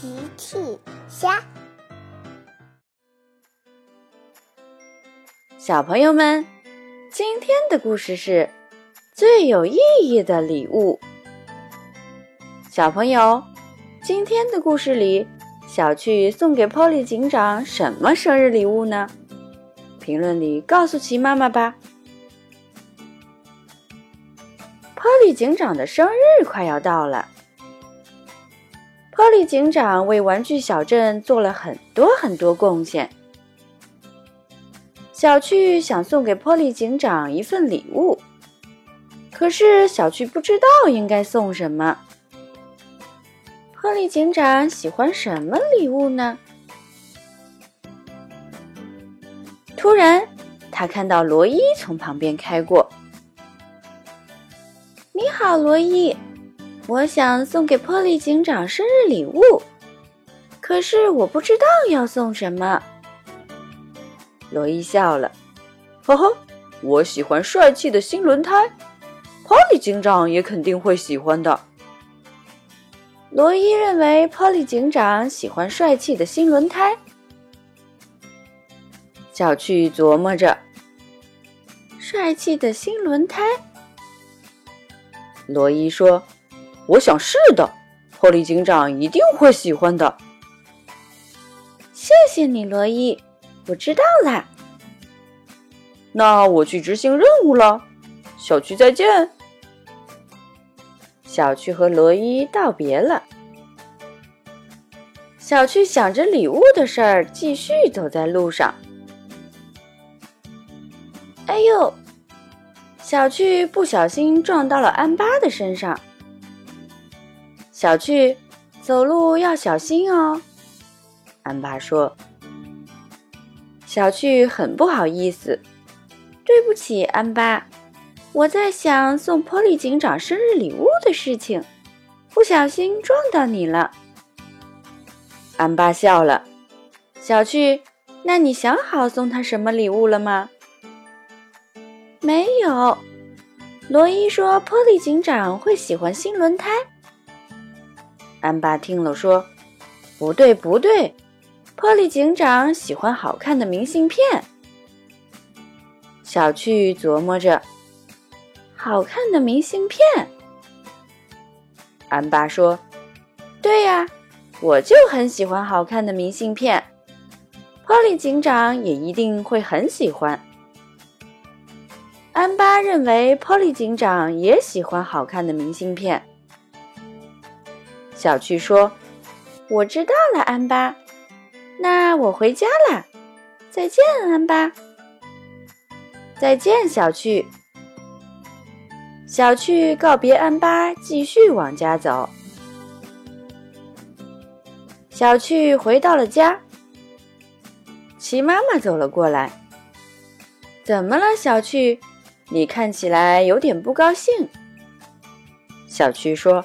奇趣虾，小朋友们，今天的故事是最有意义的礼物。小朋友，今天的故事里，小趣送给 Polly 警长什么生日礼物呢？评论里告诉奇妈妈吧。Polly 警长的生日快要到了。波利警长为玩具小镇做了很多很多贡献。小趣想送给波利警长一份礼物，可是小趣不知道应该送什么。波利警长喜欢什么礼物呢？突然，他看到罗伊从旁边开过。“你好，罗伊。”我想送给波利警长生日礼物，可是我不知道要送什么。罗伊笑了，呵呵，我喜欢帅气的新轮胎，波利警长也肯定会喜欢的。罗伊认为波利警长喜欢帅气的新轮胎。小趣琢磨着，帅气的新轮胎。罗伊说。我想是的，波利警长一定会喜欢的。谢谢你，罗伊，我知道啦。那我去执行任务了，小区再见。小区和罗伊道别了。小区想着礼物的事儿，继续走在路上。哎呦！小趣不小心撞到了安巴的身上。小趣，走路要小心哦。安巴说：“小趣很不好意思，对不起，安巴，我在想送波利警长生日礼物的事情，不小心撞到你了。”安巴笑了。小趣，那你想好送他什么礼物了吗？没有。罗伊说波利警长会喜欢新轮胎。安巴听了说：“不对，不对，波利警长喜欢好看的明信片。”小趣琢磨着：“好看的明信片。”安巴说：“对呀，我就很喜欢好看的明信片，波利警长也一定会很喜欢。”安巴认为波利警长也喜欢好看的明信片。小趣说：“我知道了，安巴。那我回家了，再见，安巴。再见，小趣。”小趣告别安巴，继续往家走。小趣回到了家，齐妈妈走了过来。“怎么了，小趣？你看起来有点不高兴。”小趣说：“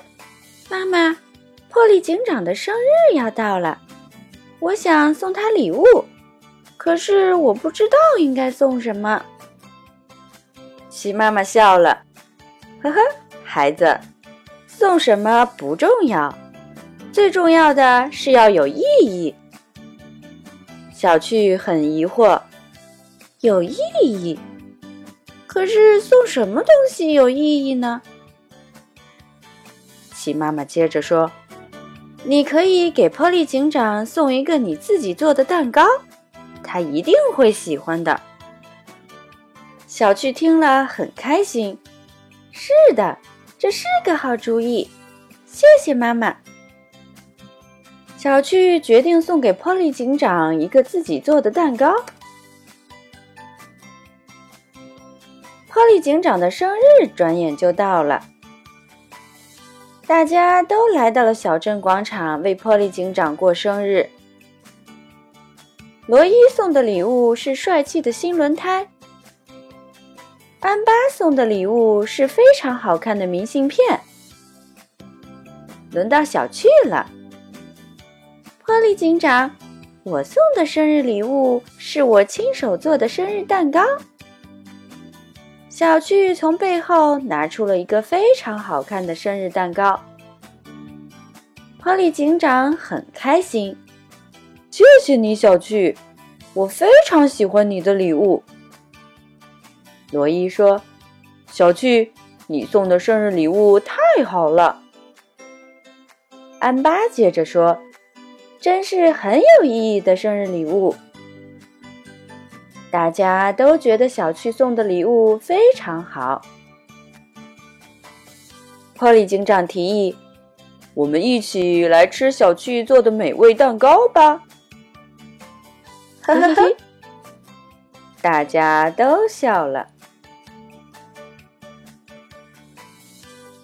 妈妈。”破利警长的生日要到了，我想送他礼物，可是我不知道应该送什么。齐妈妈笑了，呵呵，孩子，送什么不重要，最重要的是要有意义。小趣很疑惑，有意义？可是送什么东西有意义呢？齐妈妈接着说。你可以给波利警长送一个你自己做的蛋糕，他一定会喜欢的。小趣听了很开心。是的，这是个好主意。谢谢妈妈。小趣决定送给波利警长一个自己做的蛋糕。波利警长的生日转眼就到了。大家都来到了小镇广场，为波利警长过生日。罗伊送的礼物是帅气的新轮胎，安巴送的礼物是非常好看的明信片。轮到小趣了，波利警长，我送的生日礼物是我亲手做的生日蛋糕。小趣从背后拿出了一个非常好看的生日蛋糕。亨利警长很开心。谢谢你，小趣，我非常喜欢你的礼物。罗伊说：“小趣，你送的生日礼物太好了。”安巴接着说：“真是很有意义的生日礼物。”大家都觉得小趣送的礼物非常好。波利警长提议：“我们一起来吃小趣做的美味蛋糕吧！”呵呵呵，大家都笑了。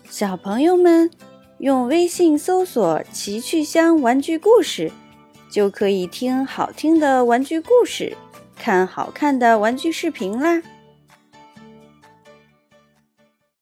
小朋友们，用微信搜索“奇趣箱玩具故事”，就可以听好听的玩具故事，看好看的玩具视频啦。